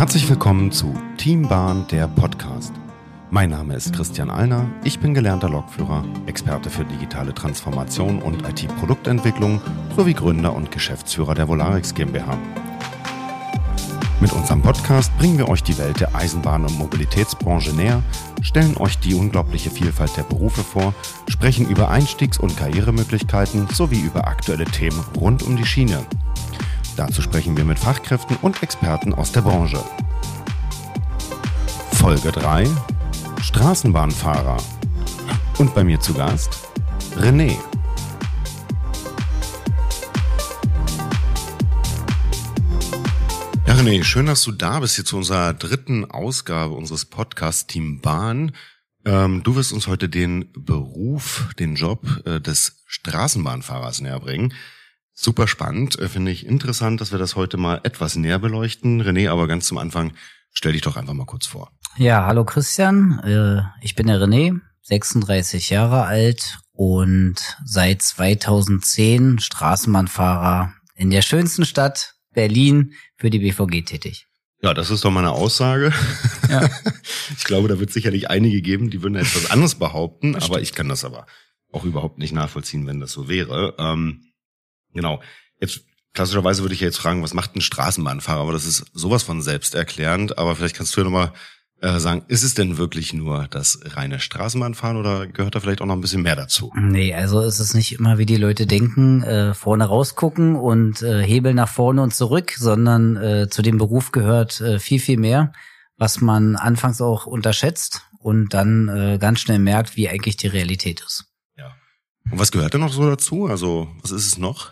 Herzlich willkommen zu Team Bahn, der Podcast. Mein Name ist Christian Alner, ich bin gelernter Lokführer, Experte für digitale Transformation und IT-Produktentwicklung sowie Gründer und Geschäftsführer der Volarix GmbH. Mit unserem Podcast bringen wir euch die Welt der Eisenbahn- und Mobilitätsbranche näher, stellen euch die unglaubliche Vielfalt der Berufe vor, sprechen über Einstiegs- und Karrieremöglichkeiten sowie über aktuelle Themen rund um die Schiene. Dazu sprechen wir mit Fachkräften und Experten aus der Branche. Folge 3 Straßenbahnfahrer. Und bei mir zu Gast René. Ja, René, schön, dass du da bist hier zu unserer dritten Ausgabe unseres Podcasts Team Bahn. Ähm, du wirst uns heute den Beruf, den Job äh, des Straßenbahnfahrers näher bringen. Super spannend, äh, finde ich interessant, dass wir das heute mal etwas näher beleuchten. René, aber ganz zum Anfang, stell dich doch einfach mal kurz vor. Ja, hallo Christian, äh, ich bin der René, 36 Jahre alt und seit 2010 Straßenbahnfahrer in der schönsten Stadt Berlin für die BVG tätig. Ja, das ist doch mal eine Aussage. Ja. Ich glaube, da wird sicherlich einige geben, die würden etwas anderes behaupten, aber ich kann das aber auch überhaupt nicht nachvollziehen, wenn das so wäre. Ähm, genau. Jetzt klassischerweise würde ich ja jetzt fragen, was macht ein Straßenbahnfahrer? Aber das ist sowas von selbsterklärend. Aber vielleicht kannst du ja nochmal äh, sagen, ist es denn wirklich nur das reine Straßenbahnfahren oder gehört da vielleicht auch noch ein bisschen mehr dazu? Nee, also ist es nicht immer, wie die Leute denken, äh, vorne rausgucken und äh, Hebel nach vorne und zurück, sondern äh, zu dem Beruf gehört äh, viel, viel mehr, was man anfangs auch unterschätzt und dann äh, ganz schnell merkt, wie eigentlich die Realität ist. Ja. Und was gehört denn noch so dazu? Also, was ist es noch?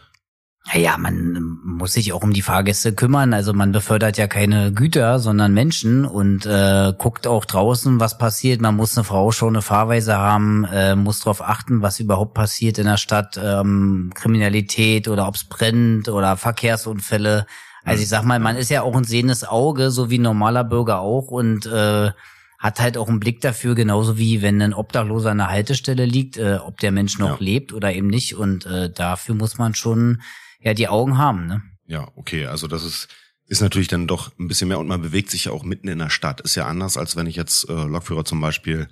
Ja, man muss sich auch um die Fahrgäste kümmern. Also man befördert ja keine Güter, sondern Menschen und äh, guckt auch draußen, was passiert. Man muss eine Frau schon eine Fahrweise haben, äh, muss darauf achten, was überhaupt passiert in der Stadt, ähm, Kriminalität oder ob's brennt oder Verkehrsunfälle. Also ich sag mal, man ist ja auch ein sehendes Auge, so wie ein normaler Bürger auch und äh, hat halt auch einen Blick dafür, genauso wie wenn ein Obdachloser an der Haltestelle liegt, äh, ob der Mensch noch ja. lebt oder eben nicht. Und äh, dafür muss man schon ja die Augen haben. Ne? Ja, okay, also das ist ist natürlich dann doch ein bisschen mehr und man bewegt sich ja auch mitten in der Stadt. Ist ja anders, als wenn ich jetzt äh, Lokführer zum Beispiel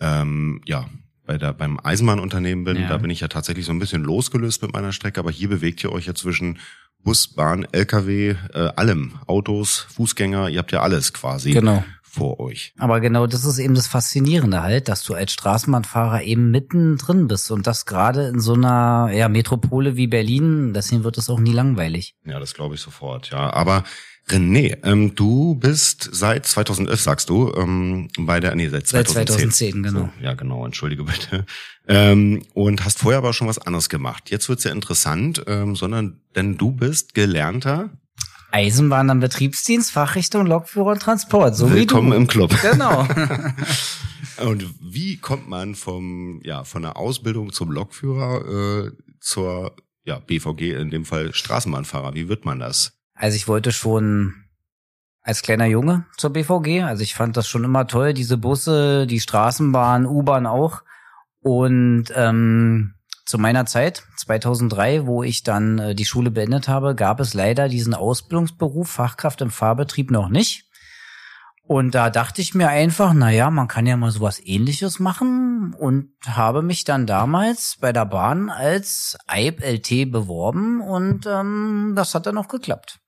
ähm, ja bei der beim Eisenbahnunternehmen bin. Ja. Da bin ich ja tatsächlich so ein bisschen losgelöst mit meiner Strecke, aber hier bewegt ihr euch ja zwischen Bus, Bahn, LKW, äh, allem, Autos, Fußgänger, ihr habt ja alles quasi. Genau vor euch. Aber genau das ist eben das Faszinierende halt, dass du als Straßenbahnfahrer eben mittendrin bist und das gerade in so einer ja, Metropole wie Berlin, deswegen wird es auch nie langweilig. Ja, das glaube ich sofort, ja. Aber René, ähm, du bist seit 2011, sagst du, ähm, bei der, nee, seit 2010. Seit 2010, genau. So, ja, genau, entschuldige bitte. Ähm, und hast vorher aber schon was anderes gemacht. Jetzt wird's ja interessant, ähm, sondern denn du bist gelernter Eisenbahn am Betriebsdienst, Fachrichtung Lokführer und Transport. So Willkommen im Club. Genau. und wie kommt man vom, ja, von der Ausbildung zum Lokführer äh, zur ja, BVG, in dem Fall Straßenbahnfahrer? Wie wird man das? Also ich wollte schon als kleiner Junge zur BVG. Also ich fand das schon immer toll, diese Busse, die Straßenbahn, U-Bahn auch. Und ähm, zu meiner Zeit, 2003, wo ich dann äh, die Schule beendet habe, gab es leider diesen Ausbildungsberuf Fachkraft im Fahrbetrieb noch nicht. Und da dachte ich mir einfach, na ja, man kann ja mal sowas ähnliches machen und habe mich dann damals bei der Bahn als EIB LT beworben und ähm, das hat dann auch geklappt.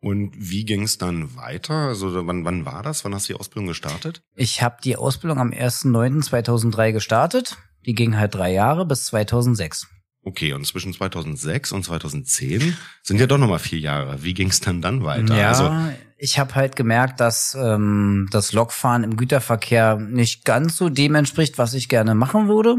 Und wie ging es dann weiter? Also wann, wann war das? Wann hast du die Ausbildung gestartet? Ich habe die Ausbildung am 1.9.2003 gestartet die ging halt drei Jahre bis 2006. Okay, und zwischen 2006 und 2010 sind ja doch nochmal vier Jahre. Wie ging es dann dann weiter? Ja, also, ich habe halt gemerkt, dass ähm, das Lokfahren im Güterverkehr nicht ganz so dem entspricht, was ich gerne machen würde.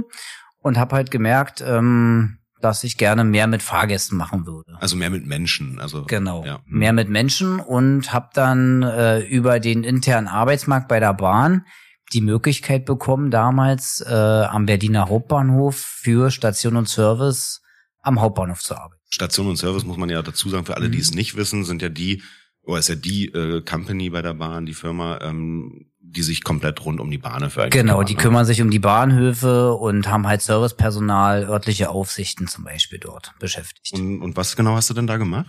Und habe halt gemerkt, ähm, dass ich gerne mehr mit Fahrgästen machen würde. Also mehr mit Menschen, also genau, ja. mehr mit Menschen und habe dann äh, über den internen Arbeitsmarkt bei der Bahn die Möglichkeit bekommen, damals äh, am Berliner Hauptbahnhof für Station und Service am Hauptbahnhof zu arbeiten. Station und Service muss man ja dazu sagen, für alle, mhm. die es nicht wissen, sind ja die, oder ist ja die äh, Company bei der Bahn, die Firma, ähm, die sich komplett rund um die Bahnhöfe Genau, kümmern, die ne? kümmern sich um die Bahnhöfe und haben halt Servicepersonal, örtliche Aufsichten zum Beispiel dort beschäftigt. Und, und was genau hast du denn da gemacht?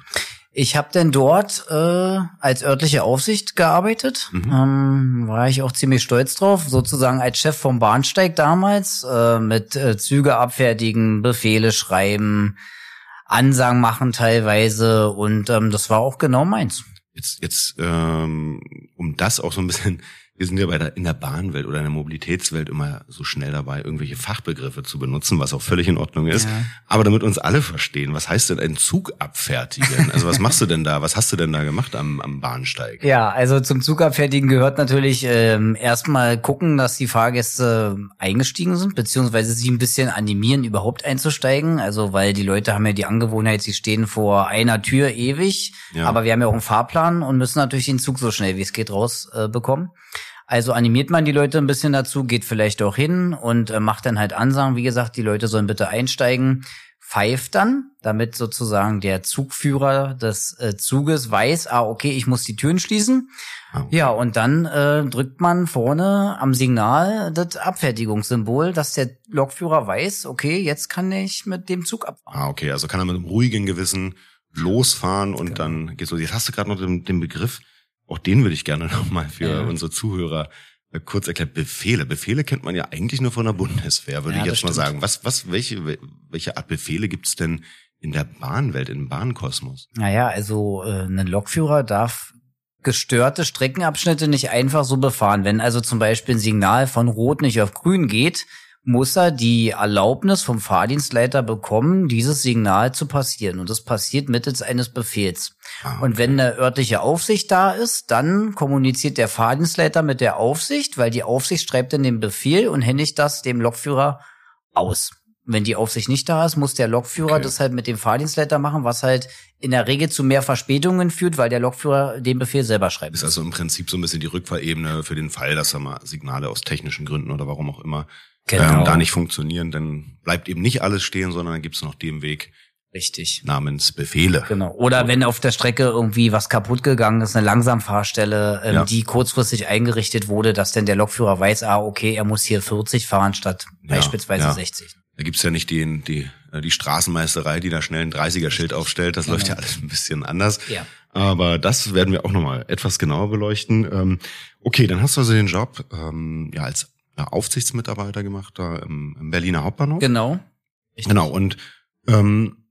Ich habe denn dort äh, als örtliche Aufsicht gearbeitet. Mhm. Ähm, war ich auch ziemlich stolz drauf, sozusagen als Chef vom Bahnsteig damals, äh, mit äh, Züge abfertigen, Befehle schreiben, Ansagen machen teilweise und ähm, das war auch genau meins. Jetzt, jetzt, ähm, um das auch so ein bisschen, wir sind ja bei der, in der Bahnwelt oder in der Mobilitätswelt immer so schnell dabei, irgendwelche Fachbegriffe zu benutzen, was auch völlig in Ordnung ist. Ja. Aber damit uns alle verstehen, was heißt denn ein Zug abfertigen? Also was machst du denn da? Was hast du denn da gemacht am, am Bahnsteig? Ja, also zum Zugabfertigen gehört natürlich ähm, erstmal gucken, dass die Fahrgäste eingestiegen sind, beziehungsweise sie ein bisschen animieren, überhaupt einzusteigen. Also weil die Leute haben ja die Angewohnheit, sie stehen vor einer Tür ewig, Ja. aber wir haben ja auch einen Fahrplan und müssen natürlich den Zug so schnell wie es geht raus äh, bekommen. Also animiert man die Leute ein bisschen dazu, geht vielleicht auch hin und äh, macht dann halt Ansagen. Wie gesagt, die Leute sollen bitte einsteigen, pfeift dann, damit sozusagen der Zugführer des äh, Zuges weiß, ah, okay, ich muss die Türen schließen. Ah, Ja, und dann äh, drückt man vorne am Signal das Abfertigungssymbol, dass der Lokführer weiß, okay, jetzt kann ich mit dem Zug abfahren. Ah, okay, also kann er mit einem ruhigen Gewissen losfahren und Genau. dann geht's los. Jetzt hast du gerade noch den, den Begriff, auch den würde ich gerne nochmal für Ja. unsere Zuhörer äh, kurz erklären. Befehle. Befehle kennt man ja eigentlich nur von der Bundeswehr, würde Ja, ich jetzt mal stimmt. sagen. Was, was, welche, welche Art Befehle gibt's denn in der Bahnwelt, im Bahnkosmos? Naja, also äh, ein Lokführer darf gestörte Streckenabschnitte nicht einfach so befahren. Wenn also zum Beispiel ein Signal von Rot nicht auf Grün geht, muss er die Erlaubnis vom Fahrdienstleiter bekommen, dieses Signal zu passieren. Und das passiert mittels eines Befehls. Ah, Und wenn eine örtliche Aufsicht da ist, dann kommuniziert der Fahrdienstleiter mit der Aufsicht, weil die Aufsicht schreibt dann den Befehl und händigt das dem Lokführer aus. Wenn die Aufsicht nicht da ist, muss der Lokführer Okay. das halt mit dem Fahrdienstleiter machen, was halt in der Regel zu mehr Verspätungen führt, weil der Lokführer den Befehl selber schreibt. Ist also im Prinzip so ein bisschen die Rückfahrebene für den Fall, dass da mal Signale aus technischen Gründen oder warum auch immer Genau. ähm, da nicht funktionieren. Dann bleibt eben nicht alles stehen, sondern dann gibt's noch den Weg Richtig. namens Befehle. Genau. Oder wenn auf der Strecke irgendwie was kaputt gegangen ist, eine Langsamfahrstelle, ähm, Ja. die kurzfristig eingerichtet wurde, dass dann der Lokführer weiß, ah, okay, er muss hier 40 fahren statt Ja, beispielsweise ja. 60. Da gibt's ja nicht die, die, äh, die Straßenmeisterei, die da schnell ein 30er-Schild aufstellt. Das läuft ja alles ein bisschen anders. Ja. Aber das werden wir auch nochmal etwas genauer beleuchten. Ähm, okay, dann hast du also den Job ähm, ja als Aufsichtsmitarbeiter gemacht da im, im Berliner Hauptbahnhof. Genau. Genau. Und ähm,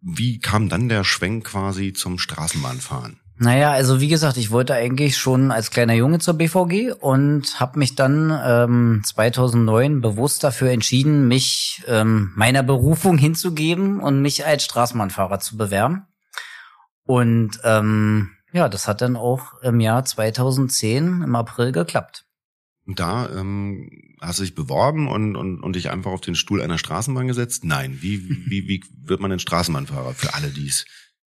wie kam dann der Schwenk quasi zum Straßenbahnfahren? Naja, also wie gesagt, ich wollte eigentlich schon als kleiner Junge zur BVG und habe mich dann ähm, 2009 bewusst dafür entschieden, mich ähm, meiner Berufung hinzugeben und mich als Straßenbahnfahrer zu bewerben. Und ähm, ja, das hat dann auch im Jahr 2010 im April geklappt. Da ähm, hast du dich beworben und, und, und dich einfach auf den Stuhl einer Straßenbahn gesetzt? Nein. Wie, wie, wie wird man denn Straßenbahnfahrer für alle, die es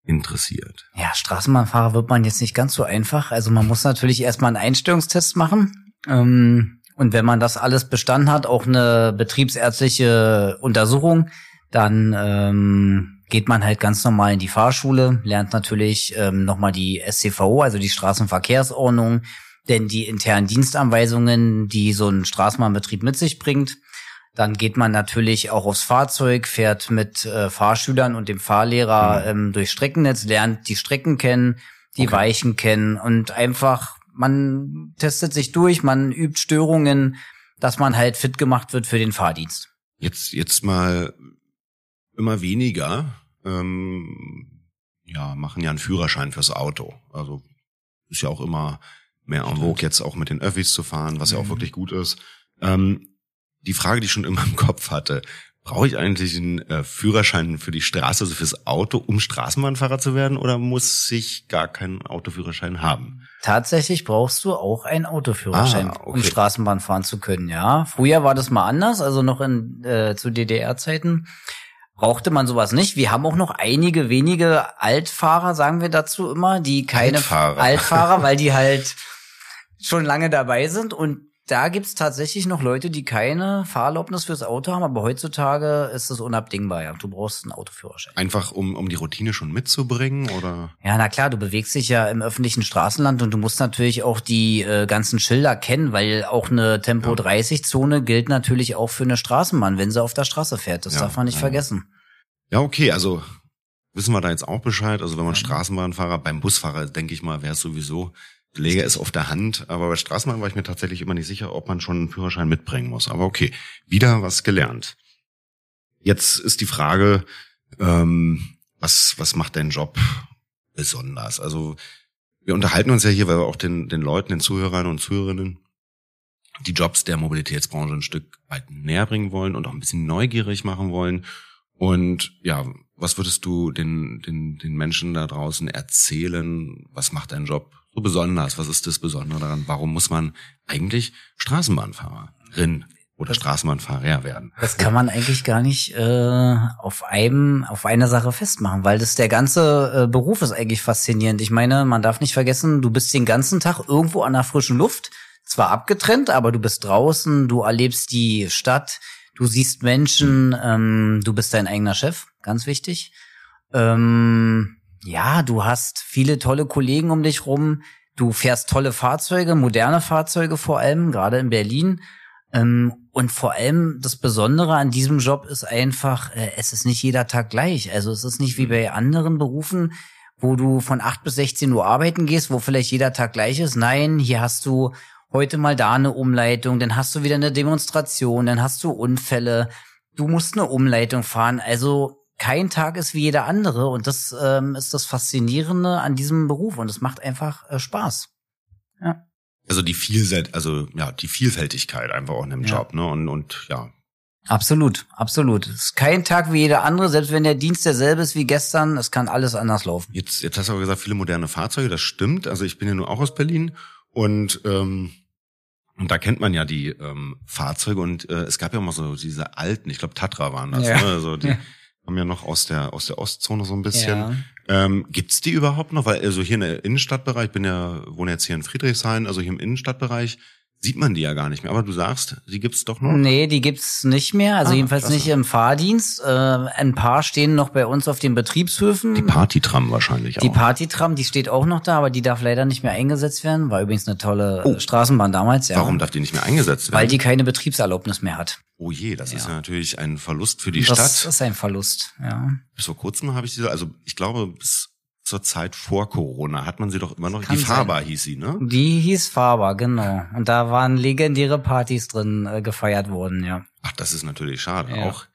interessiert? Ja, Straßenbahnfahrer wird man jetzt nicht ganz so einfach. Also man muss natürlich erstmal einen Einstellungstest machen. Ähm, und wenn man das alles bestanden hat, auch eine betriebsärztliche Untersuchung, dann ähm, geht man halt ganz normal in die Fahrschule, lernt natürlich ähm, nochmal die SCVO, also die Straßenverkehrsordnung, denn die internen Dienstanweisungen, die so ein Straßenbahnbetrieb mit sich bringt. Dann geht man natürlich auch aufs Fahrzeug, fährt mit äh, Fahrschülern und dem Fahrlehrer ähm, durch Streckennetz, lernt die Strecken kennen, die Okay. Weichen kennen und einfach, man testet sich durch, man übt Störungen, dass man halt fit gemacht wird für den Fahrdienst. Jetzt, jetzt mal immer weniger, ähm, ja, machen ja einen Führerschein fürs Auto. Also ist ja auch immer mehr en vogue, jetzt auch mit den Öffis zu fahren, was ja auch Mhm. wirklich gut ist. Ähm, die Frage, die ich schon immer im Kopf hatte, brauche ich eigentlich einen äh, Führerschein für die Straße, also fürs Auto, um Straßenbahnfahrer zu werden, oder muss ich gar keinen Autoführerschein haben? Tatsächlich brauchst du auch einen Autoführerschein, Ah, okay. um Straßenbahn fahren zu können, ja. Früher war das mal anders, also noch in äh, zu DDR-Zeiten brauchte man sowas nicht. Wir haben auch noch einige wenige Altfahrer, sagen wir dazu immer, die keine Altfahrer. Altfahrer weil die halt schon lange dabei sind und da gibt's tatsächlich noch Leute, die keine Fahrerlaubnis fürs Auto haben, aber heutzutage ist es unabdingbar. Ja. Du brauchst einen Autoführerschein. Einfach um, um die Routine schon mitzubringen oder? Ja, na klar, du bewegst dich ja im öffentlichen Straßenland und du musst natürlich auch die äh, ganzen Schilder kennen, weil auch eine Tempo 30 Zone gilt natürlich auch für eine Straßenbahn, wenn sie auf der Straße fährt. Das Ja, darf man nicht ja. vergessen. Ja, okay, also wissen wir da jetzt auch Bescheid. Also wenn man Straßenbahnfahrer, beim Busfahrer denke ich mal, wäre es sowieso, Leger ist auf der Hand, aber bei Straßenbahn war ich mir tatsächlich immer nicht sicher, ob man schon einen Führerschein mitbringen muss. Aber okay, wieder was gelernt. Jetzt ist die Frage, ähm, was, was macht dein Job besonders? Also wir unterhalten uns ja hier, weil wir auch den, den Leuten, den Zuhörern und Zuhörerinnen die Jobs der Mobilitätsbranche ein Stück weit näher bringen wollen und auch ein bisschen neugierig machen wollen. Und ja, was würdest du den, den, den Menschen da draußen erzählen? Was macht dein Job so besonders? Was ist das Besondere daran? Warum muss man eigentlich Straßenbahnfahrerin oder Straßenbahnfahrer werden? Das kann man eigentlich gar nicht äh, auf einem, auf einer Sache festmachen, weil das der ganze äh, Beruf ist eigentlich faszinierend. Ich meine, man darf nicht vergessen, du bist den ganzen Tag irgendwo an der frischen Luft, zwar abgetrennt, aber du bist draußen, du erlebst die Stadt, du siehst Menschen, ähm, du bist dein eigener Chef, ganz wichtig. Ähm, ja, du hast viele tolle Kollegen um dich rum. Du fährst tolle Fahrzeuge, moderne Fahrzeuge vor allem, gerade in Berlin. Ähm, und vor allem das Besondere an diesem Job ist einfach, äh, es ist nicht jeder Tag gleich. Also es ist nicht wie bei anderen Berufen, wo du von 8 bis 16 Uhr arbeiten gehst, wo vielleicht jeder Tag gleich ist. Nein, hier hast du heute mal da eine Umleitung, dann hast du wieder eine Demonstration, dann hast du Unfälle, du musst eine Umleitung fahren. Also kein Tag ist wie jeder andere und das ähm, ist das Faszinierende an diesem Beruf und es macht einfach äh, Spaß. Ja. Also die Vielfalt, also ja, die Vielfältigkeit einfach auch in dem Ja. Job, ne? Und, und ja, Absolut, absolut. Es ist kein Tag wie jeder andere, selbst wenn der Dienst derselbe ist wie gestern, es kann alles anders laufen. Jetzt, jetzt hast du aber gesagt, viele moderne Fahrzeuge, das stimmt. Also ich bin ja nur auch aus Berlin und ähm, und da kennt man ja die ähm, Fahrzeuge und äh, es gab ja immer so diese alten, ich glaube Tatra waren das, Ja. ne? Also die Ja. Kommen ja noch aus der aus der Ostzone so ein bisschen. Ja. Ähm, gibt's die überhaupt noch? Weil also hier in der Innenstadtbereich, ich bin ja wohne jetzt hier in Friedrichshain, also hier im Innenstadtbereich sieht man die ja gar nicht mehr. Aber du sagst, die gibt's doch noch. Nee, die gibt's nicht mehr, also Ah, jedenfalls klasse. nicht im Fahrdienst. Äh, ein paar stehen noch bei uns auf den Betriebshöfen. Die Partytram wahrscheinlich auch. Die Partytram, die steht auch noch da, aber die darf leider nicht mehr eingesetzt werden. War übrigens eine tolle Oh. Straßenbahn damals, ja. Warum darf die nicht mehr eingesetzt werden? Weil die keine Betriebserlaubnis mehr hat. oh je, das ist Ja. ja natürlich ein Verlust für die das Stadt. ist ein Verlust, ja. Bis vor kurzem habe ich sie, also ich glaube, bis zur Zeit vor Corona hat man sie doch immer noch, Kann die sein. Fahrbar hieß sie, ne? Die hieß Faber, genau. Und da waren legendäre Partys drin äh, gefeiert worden, ja. Ach, das ist natürlich schade. Ja. Auch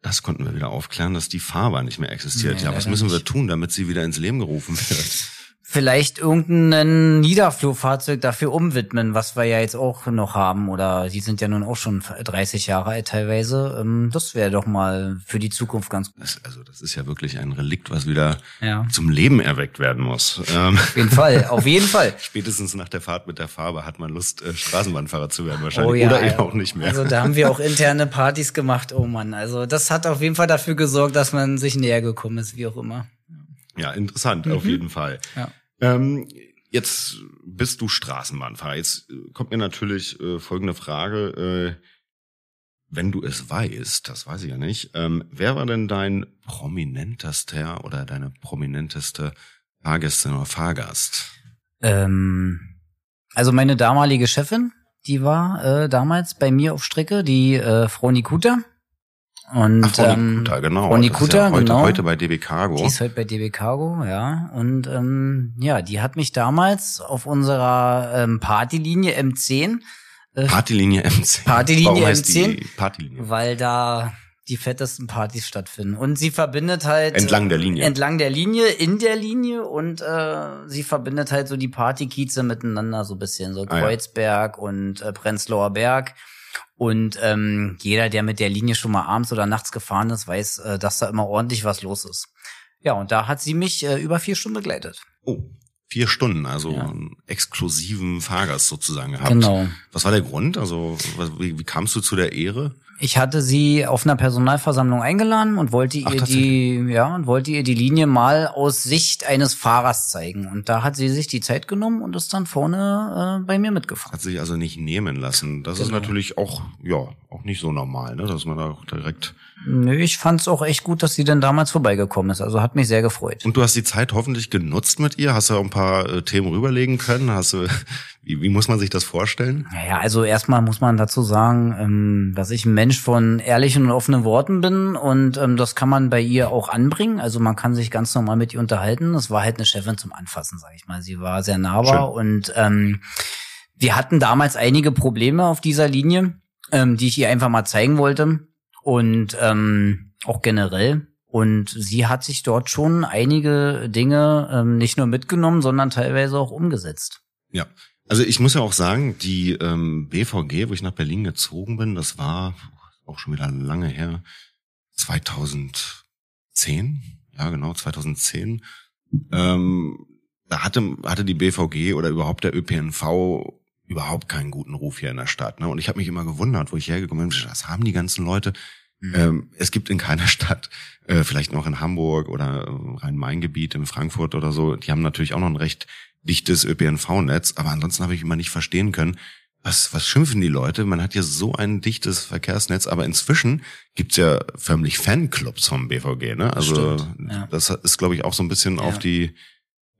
das konnten wir wieder aufklären, dass die Fahrbar nicht mehr existiert. Nee, ja, was müssen wir tun, damit sie wieder ins Leben gerufen wird? Vielleicht irgendein Niederflugfahrzeug dafür umwidmen, was wir ja jetzt auch noch haben. Oder die sind ja nun auch schon 30 Jahre alt teilweise. Ähm, Das wäre doch mal für die Zukunft ganz gut. Das, also das ist ja wirklich ein Relikt, was wieder Ja. zum Leben erweckt werden muss. Ähm, Auf jeden Fall, auf jeden Fall. spätestens nach der Fahrt mit der Fahrbar hat man Lust, äh, Straßenbahnfahrer zu werden wahrscheinlich. Oh ja, Oder eben auch nicht mehr. Also da haben wir auch interne Partys gemacht. Oh Mann, also das hat auf jeden Fall dafür gesorgt, dass man sich näher gekommen ist, wie auch immer. Ja, interessant, auf jeden Fall. Mhm. Ja. Ähm, jetzt bist du Straßenbahnfahrer. Jetzt äh, kommt mir natürlich äh, folgende Frage. Äh, wenn du es weißt, das weiß ich ja nicht, ähm, wer war denn dein prominentester oder deine prominenteste Fahrgästin oder Fahrgast? Ähm, also meine damalige Chefin, die war äh, damals bei mir auf Strecke, die äh, Frau Nikuta. Und Ach, Frau ähm, genau. Frau Das ist Nikuta, ja heute, genau. heute bei DB Cargo. Die ist heute bei DB Cargo, ja. Und ähm, ja, die hat mich damals auf unserer ähm, Partylinie M10, äh, Partylinie M10. Partylinie Warum heißt M10? Die Partylinie. weil da die fettesten Partys stattfinden. Und sie verbindet halt Entlang der Linie. entlang der Linie, in der Linie und äh, sie verbindet halt so die Partykieze miteinander so ein bisschen, so Ah, ja. Kreuzberg und äh, Prenzlauer Berg. Und ähm, jeder, der mit der Linie schon mal abends oder nachts gefahren ist, weiß, äh, dass da immer ordentlich was los ist. Ja, und da hat sie mich äh, über vier Stunden begleitet. Oh, vier Stunden, also Ja. einen exklusiven Fahrgast sozusagen gehabt. Genau. Was war der Grund? Also wie, wie kamst du zu der Ehre? Ich hatte sie auf einer Personalversammlung eingeladen und wollte Ach, ihr die, ja, und wollte ihr die Linie mal aus Sicht eines Fahrers zeigen. Und da hat sie sich die Zeit genommen und ist dann vorne äh, bei mir mitgefahren. Hat sich also nicht nehmen lassen. Das ist Genau. natürlich auch, ja, auch nicht so normal, ne, dass man da auch direkt. Nö, ich fand's auch echt gut, dass sie denn damals vorbeigekommen ist. Also hat mich sehr gefreut. Und du hast die Zeit hoffentlich genutzt mit ihr. Hast du ein paar äh, Themen rüberlegen können? Hast du, wie, wie muss man sich das vorstellen? Naja, also erstmal muss man dazu sagen, ähm, dass ich ein Mensch von ehrlichen und offenen Worten bin und ähm, das kann man bei ihr auch anbringen. Also man kann sich ganz normal mit ihr unterhalten. Es war halt eine Chefin zum Anfassen, sag ich mal. Sie war sehr nahbar und ähm, wir hatten damals einige Probleme auf dieser Linie, ähm, die ich ihr einfach mal zeigen wollte und ähm, auch generell. Und sie hat sich dort schon einige Dinge ähm, nicht nur mitgenommen, sondern teilweise auch umgesetzt. Ja. Also ich muss ja auch sagen, die ähm, BVG, wo ich nach Berlin gezogen bin, das war auch schon wieder lange her, 2010, ja genau, 2010. Ähm, da hatte, hatte die BVG oder überhaupt der ÖPNV überhaupt keinen guten Ruf hier in der Stadt. Ne? Und ich habe mich immer gewundert, wo ich hergekommen bin, das haben die ganzen Leute. Ähm, es gibt in keiner Stadt, äh, vielleicht noch in Hamburg oder äh, Rhein-Main-Gebiet, in Frankfurt oder so, die haben natürlich auch noch ein recht dichtes ÖPNV-Netz, aber ansonsten habe ich immer nicht verstehen können, was, was schimpfen die Leute? Man hat ja so ein dichtes Verkehrsnetz, aber inzwischen gibt's ja förmlich Fanclubs vom BVG, ne? Also Stimmt, ja. das ist, glaube ich, auch so ein bisschen Ja. auf die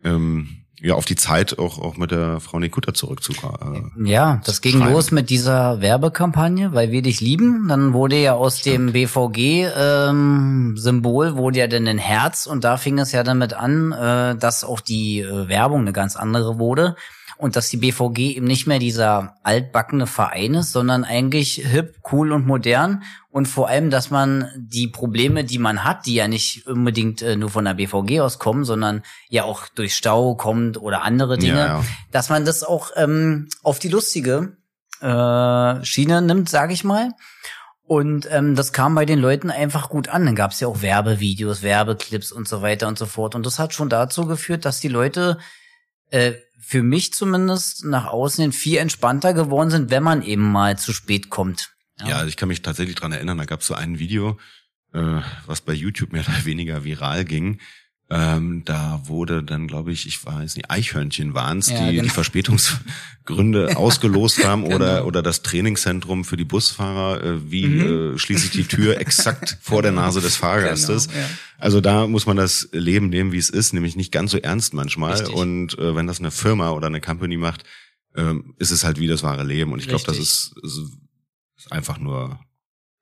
ähm, ja auf die Zeit auch auch mit der Frau Nikutta zurückzukommen. Äh, Ja, das ging Schreiben. los mit dieser Werbekampagne, weil wir dich lieben. Dann wurde ja aus dem BVG-Symbol wurde ja dann ein Herz und da fing es ja damit an, äh, dass auch die äh, Werbung eine ganz andere wurde und dass die BVG eben nicht mehr dieser altbackene Verein ist, sondern eigentlich hip, cool und modern und vor allem, dass man die Probleme, die man hat, die ja nicht unbedingt äh, nur von der BVG aus kommen, sondern ja auch durch Stau kommt oder andere Dinge, Ja, ja. dass man das auch ähm, auf die lustige äh, Schiene nimmt, sage ich mal. Und ähm, das kam bei den Leuten einfach gut an. Dann gab es ja auch Werbevideos, Werbeclips und so weiter und so fort. Und das hat schon dazu geführt, dass die Leute äh, für mich zumindest nach außen hin viel entspannter geworden sind, wenn man eben mal zu spät kommt. Ja, also ich kann mich tatsächlich dran erinnern, da gab es so ein Video, äh, was bei YouTube mehr oder weniger viral ging. Ähm, da wurde dann, glaube ich, ich weiß nicht, Eichhörnchen waren es, Ja, die genau. die Verspätungsgründe ausgelost haben oder Genau. oder das Trainingszentrum für die Busfahrer, äh, wie Mhm. äh, schließe ich die Tür exakt vor der Nase des Fahrgastes. Genau, ja. Also da muss man das Leben nehmen, wie es ist, nämlich nicht ganz so ernst manchmal. Richtig. Und äh, wenn das eine Firma oder eine Company macht, ähm, ist es halt wie das wahre Leben. Und ich glaube, das ist, ist einfach nur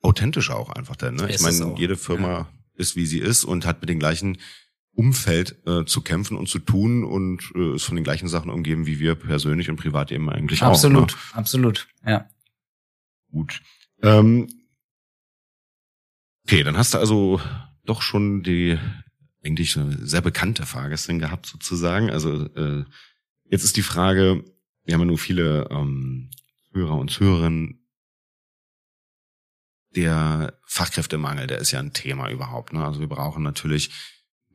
authentisch auch einfach denn. Ne? Ich meine, jede Firma ist wie sie ist und hat mit dem gleichen Umfeld äh, zu kämpfen und zu tun und äh, ist von den gleichen Sachen umgeben wie wir persönlich und privat eben eigentlich Absolut, auch. absolut. Ja. Ne? Gut. Ähm, okay, dann hast du also doch schon die eigentlich eine sehr bekannte Fahrgästin gehabt sozusagen. Also äh, jetzt ist die Frage, wir haben ja nur viele ähm, Hörer und Zuhörerinnen, der Fachkräftemangel, der ist ja ein Thema überhaupt. Ne? Also wir brauchen natürlich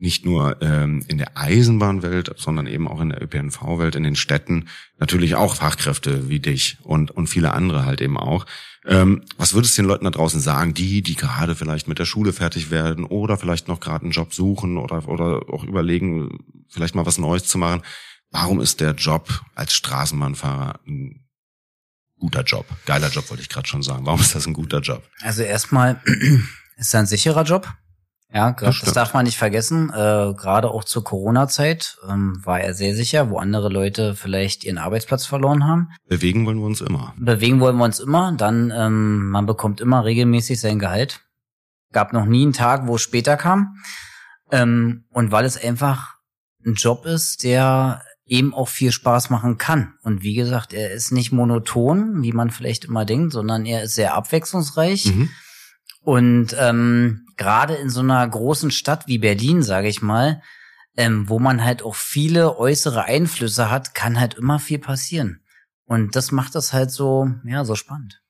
nicht nur ähm, in der Eisenbahnwelt, sondern eben auch in der ÖPNV-Welt, in den Städten natürlich auch Fachkräfte wie dich und und viele andere halt eben auch. Ähm, was würdest du den Leuten da draußen sagen, die die gerade vielleicht mit der Schule fertig werden oder vielleicht noch gerade einen Job suchen oder oder auch überlegen, vielleicht mal was Neues zu machen? Warum ist der Job als Straßenbahnfahrer ein guter Job? Geiler Job wollte ich gerade schon sagen. Warum ist das ein guter Job? Also erstmal ist er ein sicherer Job. Ja, grad, das, stimmt. darf man nicht vergessen. Äh, Gerade auch zur Corona-Zeit ähm, war er sehr sicher, wo andere Leute vielleicht ihren Arbeitsplatz verloren haben. Bewegen wollen wir uns immer. Bewegen wollen wir uns immer. Dann, ähm, man bekommt immer regelmäßig sein Gehalt. Gab noch nie einen Tag, wo es später kam. Ähm, und weil es einfach ein Job ist, der eben auch viel Spaß machen kann. Und wie gesagt, er ist nicht monoton, wie man vielleicht immer denkt, sondern er ist sehr abwechslungsreich. Mhm. Und ähm, gerade in so einer großen Stadt wie Berlin, sage ich mal, ähm, wo man halt auch viele äußere Einflüsse hat, kann halt immer viel passieren. Und das macht das halt so, ja, so spannend.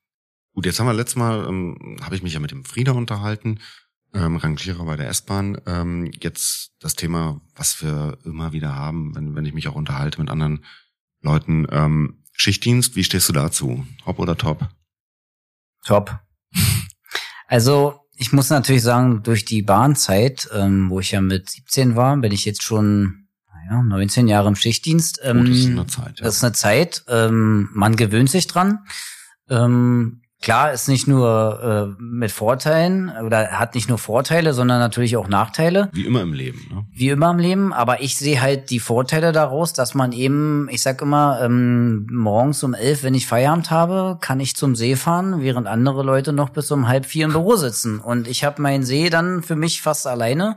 Gut, jetzt haben wir letztes Mal, ähm, habe ich mich ja mit dem Frieder unterhalten, ähm, Rangierer bei der S-Bahn. Ähm, jetzt das Thema, was wir immer wieder haben, wenn, wenn ich mich auch unterhalte mit anderen Leuten. Ähm, Schichtdienst, wie stehst du dazu? Hopp oder top? Top. Also ich muss natürlich sagen, durch die Bahnzeit, ähm, wo ich ja mit 17 war, bin ich jetzt schon naja, 19 Jahre im Schichtdienst. Ähm, oh, das ist eine Zeit. Ja. Das ist eine Zeit. Ähm, man gewöhnt sich dran. Ähm, Klar, ist nicht nur äh, mit Vorteilen oder hat nicht nur Vorteile, sondern natürlich auch Nachteile. Wie immer im Leben. Ne? Wie immer im Leben, aber ich sehe halt die Vorteile daraus, dass man eben, ich sag immer, ähm, morgens um elf, wenn ich Feierabend habe, kann ich zum See fahren, während andere Leute noch bis um halb vier im Büro sitzen. Und ich habe meinen See dann für mich fast alleine.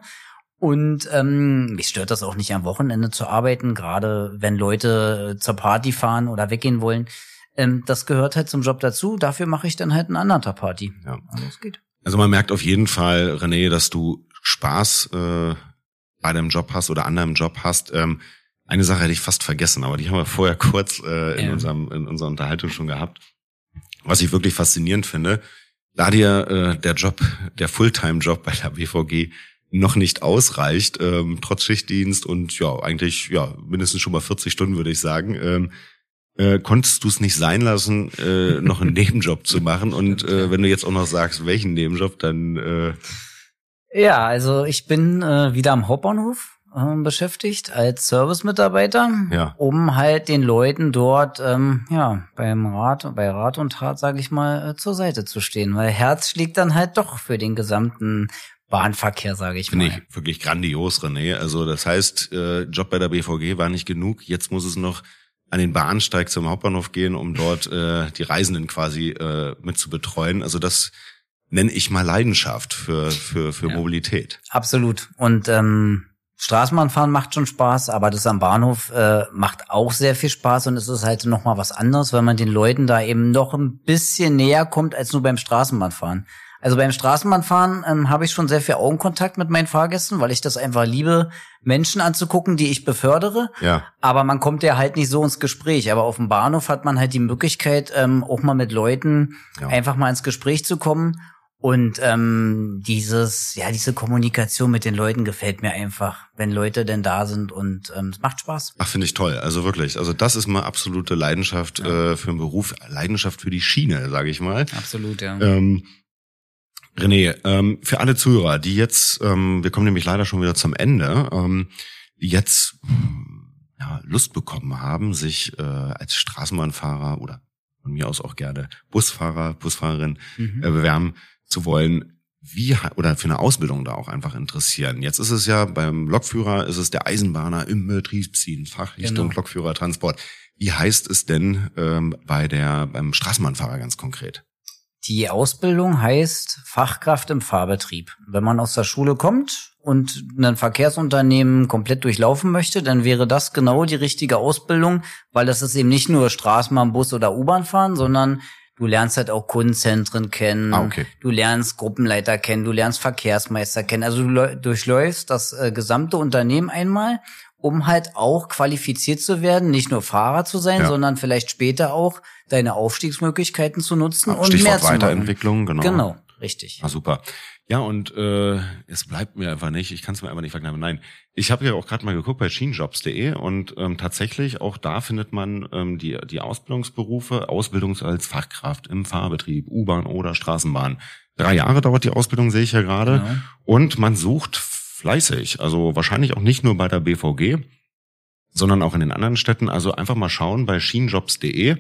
Und ähm, mich stört das auch nicht am Wochenende zu arbeiten, gerade wenn Leute zur Party fahren oder weggehen wollen. Ähm, das gehört halt zum Job dazu. Dafür mache ich dann halt einen anderen Party. Ja. Also es geht. Also man merkt auf jeden Fall, René, dass du Spaß äh, bei deinem Job hast oder an deinem Job hast. Ähm, eine Sache hätte ich fast vergessen, aber die haben wir vorher kurz äh, in, ja. unserem, in unserer Unterhaltung schon gehabt. Was ich wirklich faszinierend finde, da dir äh, der Job, der Fulltime-Job bei der BVG noch nicht ausreicht, ähm, trotz Schichtdienst und ja, eigentlich ja mindestens schon mal 40 Stunden, würde ich sagen, ähm, äh, konntest du es nicht sein lassen, äh, noch einen Nebenjob zu machen. Und äh, wenn du jetzt auch noch sagst, welchen Nebenjob, dann äh ja, also ich bin äh, wieder am Hauptbahnhof äh, beschäftigt als Service-Mitarbeiter, ja. um halt den Leuten dort ähm, ja beim Rat, bei Rat und Tat, sage ich mal, äh, zur Seite zu stehen, weil Herz schlägt dann halt doch für den gesamten Bahnverkehr, sage ich Finde mal. Finde ich wirklich grandios, René. Also das heißt, äh, Job bei der BVG war nicht genug. Jetzt muss es noch an den Bahnsteig zum Hauptbahnhof gehen, um dort äh, die Reisenden quasi äh, mit zu betreuen. Also das nenne ich mal Leidenschaft für für für ja. Mobilität. Absolut. Und ähm, Straßenbahnfahren macht schon Spaß, aber das am Bahnhof äh, macht auch sehr viel Spaß und es ist halt noch mal was anderes, weil man den Leuten da eben noch ein bisschen näher kommt als nur beim Straßenbahnfahren. Also beim Straßenbahnfahren ähm, habe ich schon sehr viel Augenkontakt mit meinen Fahrgästen, weil ich das einfach liebe, Menschen anzugucken, die ich befördere. Ja. Aber man kommt ja halt nicht so ins Gespräch. Aber auf dem Bahnhof hat man halt die Möglichkeit, ähm, auch mal mit Leuten ja. einfach mal ins Gespräch zu kommen. Und ähm, dieses, ja, diese Kommunikation mit den Leuten gefällt mir einfach, wenn Leute denn da sind und ähm, es macht Spaß. Ach, finde ich toll. Also wirklich. Also das ist mal absolute Leidenschaft ja. äh, für einen Beruf, Leidenschaft für die Schiene, sage ich mal. Absolut, ja. Ähm, René, ähm, für alle Zuhörer, die jetzt, ähm, wir kommen nämlich leider schon wieder zum Ende, ähm, die jetzt ja, Lust bekommen haben, sich äh, als Straßenbahnfahrer oder von mir aus auch gerne Busfahrer, Busfahrerin mhm. äh, bewerben zu wollen, wie oder für eine Ausbildung da auch einfach interessieren. Jetzt ist es ja beim Lokführer ist es der Eisenbahner im Betriebsdienst, Fachrichtung genau. Lokführertransport. Wie heißt es denn ähm, bei der beim Straßenbahnfahrer ganz konkret? Die Ausbildung heißt Fachkraft im Fahrbetrieb. Wenn man aus der Schule kommt und ein Verkehrsunternehmen komplett durchlaufen möchte, dann wäre das genau die richtige Ausbildung, weil das ist eben nicht nur Straßenbahn, Bus oder U-Bahn fahren, sondern du lernst halt auch Kundenzentren kennen, ah, okay. du lernst Gruppenleiter kennen, du lernst Verkehrsmeister kennen. Also du durchläufst das äh, gesamte Unternehmen einmal um halt auch qualifiziert zu werden, nicht nur Fahrer zu sein, ja. sondern vielleicht später auch deine Aufstiegsmöglichkeiten zu nutzen und Stichwort mehr zu Weiterentwicklung, genau. Genau, richtig. Ah, super. Ja, und äh, es bleibt mir einfach nicht, ich kann es mir einfach nicht verkneifen. Nein, ich habe ja auch gerade mal geguckt bei schienenjobs.de und ähm, tatsächlich auch da findet man ähm, die, die Ausbildungsberufe, Ausbildung als Fachkraft im Fahrbetrieb, U-Bahn oder Straßenbahn. Drei Jahre dauert die Ausbildung, sehe ich ja gerade. Genau. Und man sucht fleißig. Also wahrscheinlich auch nicht nur bei der BVG, sondern auch in den anderen Städten. Also einfach mal schauen bei schienenjobs.de.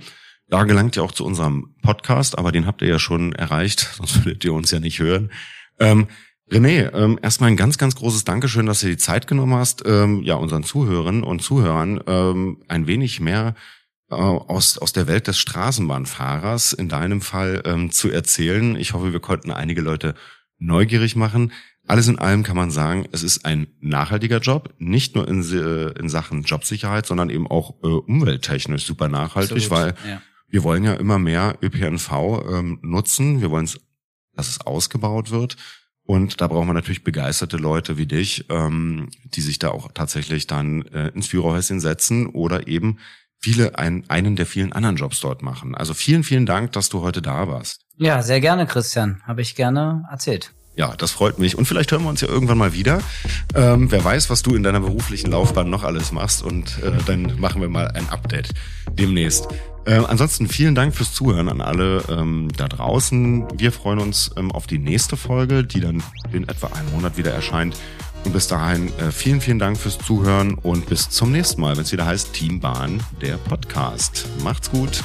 Da gelangt ihr auch zu unserem Podcast, aber den habt ihr ja schon erreicht, sonst würdet ihr uns ja nicht hören. Ähm, René, ähm, erstmal ein ganz, ganz großes Dankeschön, dass du die Zeit genommen hast, ähm, ja, unseren Zuhörern und Zuhörern ähm, ein wenig mehr äh, aus, aus der Welt des Straßenbahnfahrers in deinem Fall ähm, zu erzählen. Ich hoffe, wir konnten einige Leute neugierig machen. Alles in allem kann man sagen, es ist ein nachhaltiger Job, nicht nur in, in Sachen Jobsicherheit, sondern eben auch äh, umwelttechnisch super nachhaltig, Absolut, weil ja. wir wollen ja immer mehr ÖPNV ähm, nutzen. Wir wollen, dass es ausgebaut wird. Und da brauchen wir natürlich begeisterte Leute wie dich, ähm, die sich da auch tatsächlich dann äh, ins Führerhäuschen setzen oder eben viele ein, einen der vielen anderen Jobs dort machen. Also vielen, vielen Dank, dass du heute da warst. Ja, sehr gerne, Christian. Habe ich gerne erzählt. Ja, das freut mich. Und vielleicht hören wir uns ja irgendwann mal wieder. Ähm, wer weiß, was du in deiner beruflichen Laufbahn noch alles machst. Und äh, dann machen wir mal ein Update demnächst. Äh, ansonsten vielen Dank fürs Zuhören an alle ähm, da draußen. Wir freuen uns ähm, auf die nächste Folge, die dann in etwa einem Monat wieder erscheint. Und bis dahin äh, vielen, vielen Dank fürs Zuhören und bis zum nächsten Mal, wenn es wieder heißt Teambahn, der Podcast. Macht's gut.